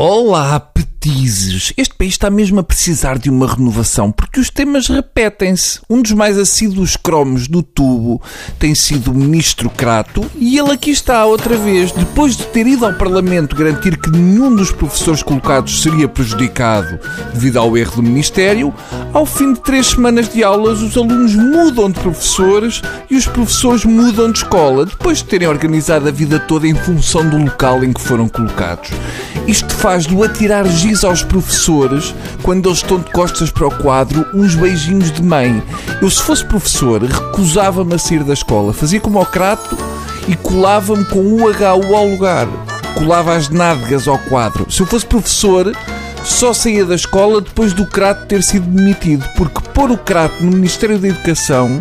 Olá, Este país está mesmo a precisar de uma renovação, porque os temas repetem-se. Um dos mais assíduos cromos do tubo tem sido o Ministro Crato e ele aqui está outra vez, depois de ter ido ao Parlamento garantir que nenhum dos professores colocados seria prejudicado devido ao erro do Ministério, ao fim de três semanas de aulas os alunos mudam de professores e os professores mudam de escola, depois de terem organizado a vida toda em função do local em que foram colocados. Isto faz do atirar giz aos professores quando eles estão de costas para o quadro uns beijinhos de mãe. Eu, se fosse professor, recusava-me a sair da escola. Fazia como ao crato e colava-me com o HU ao lugar. Colava as nádegas ao quadro. Se eu fosse professor, só saía da escola depois do crato ter sido demitido, porque pôr o crato no Ministério da Educação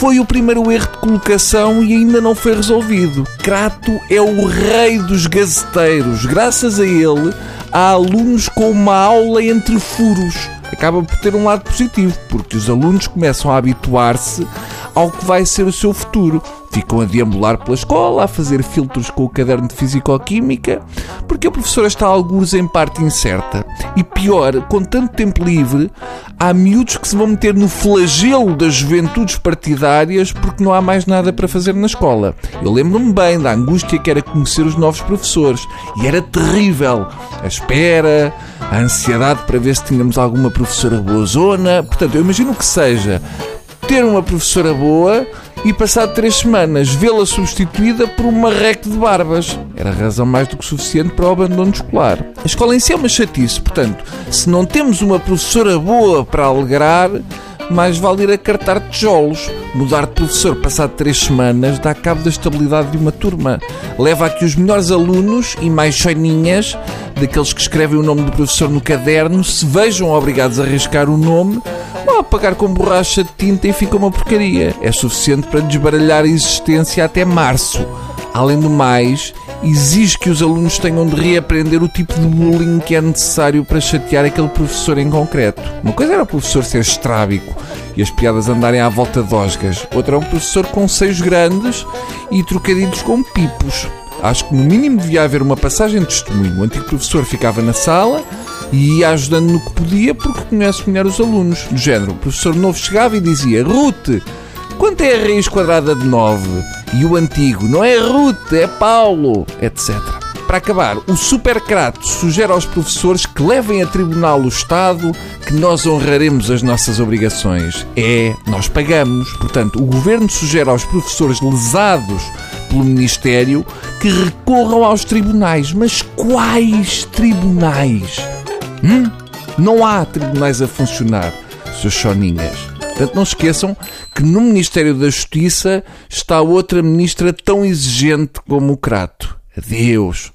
foi o primeiro erro de colocação e ainda não foi resolvido. Crato é o rei dos gazeteiros. Graças a ele, há alunos com uma aula entre furos. Acaba por ter um lado positivo, porque os alunos começam a habituar-se ao que vai ser o seu futuro. Ficam a deambular pela escola, a fazer filtros com o caderno de Físico-Química, porque a professora está alguns em parte incerta. E pior, com tanto tempo livre, há miúdos que se vão meter no flagelo das juventudes partidárias porque não há mais nada para fazer na escola. Eu lembro-me bem da angústia que era conhecer os novos professores. E era terrível. A espera, a ansiedade para ver se tínhamos alguma professora boa zona. Portanto, eu imagino que seja ter uma professora boa e passado três semanas vê-la substituída por uma reque de barbas. Era razão mais do que suficiente para o abandono escolar. A escola em si é uma chatice, portanto, se não temos uma professora boa para alegrar, mais vale ir a cartar tijolos. Mudar de professor passado três semanas dá cabo da estabilidade de uma turma. Leva a que os melhores alunos e mais choninhas, daqueles que escrevem o nome do professor no caderno, se vejam obrigados a arriscar o nome ou a pagar com borracha de tinta e fica uma porcaria. É suficiente para desbaralhar a existência até março. Além do mais, exige que os alunos tenham de reaprender o tipo de bullying que é necessário para chatear aquele professor em concreto. Uma coisa era o professor ser estrábico e as piadas andarem à volta de osgas. Outra é um professor com seios grandes e trocadilhos com pipos. Acho que no mínimo devia haver uma passagem de testemunho. O antigo professor ficava na sala e ia ajudando no que podia porque conhece melhor os alunos. Do género, o professor novo chegava e dizia Ruth, quanto é a raiz quadrada de 9? E o antigo, não é Ruth, é Paulo, etc. Para acabar, o supercrato sugere aos professores que levem a tribunal o Estado que nós honraremos as nossas obrigações. É, nós pagamos. Portanto, o governo sugere aos professores lesados pelo Ministério que recorram aos tribunais. Mas quais tribunais? Hum? Não há tribunais a funcionar, seus choninhas. Portanto, não esqueçam que no Ministério da Justiça está outra ministra tão exigente como o Crato. Adeus.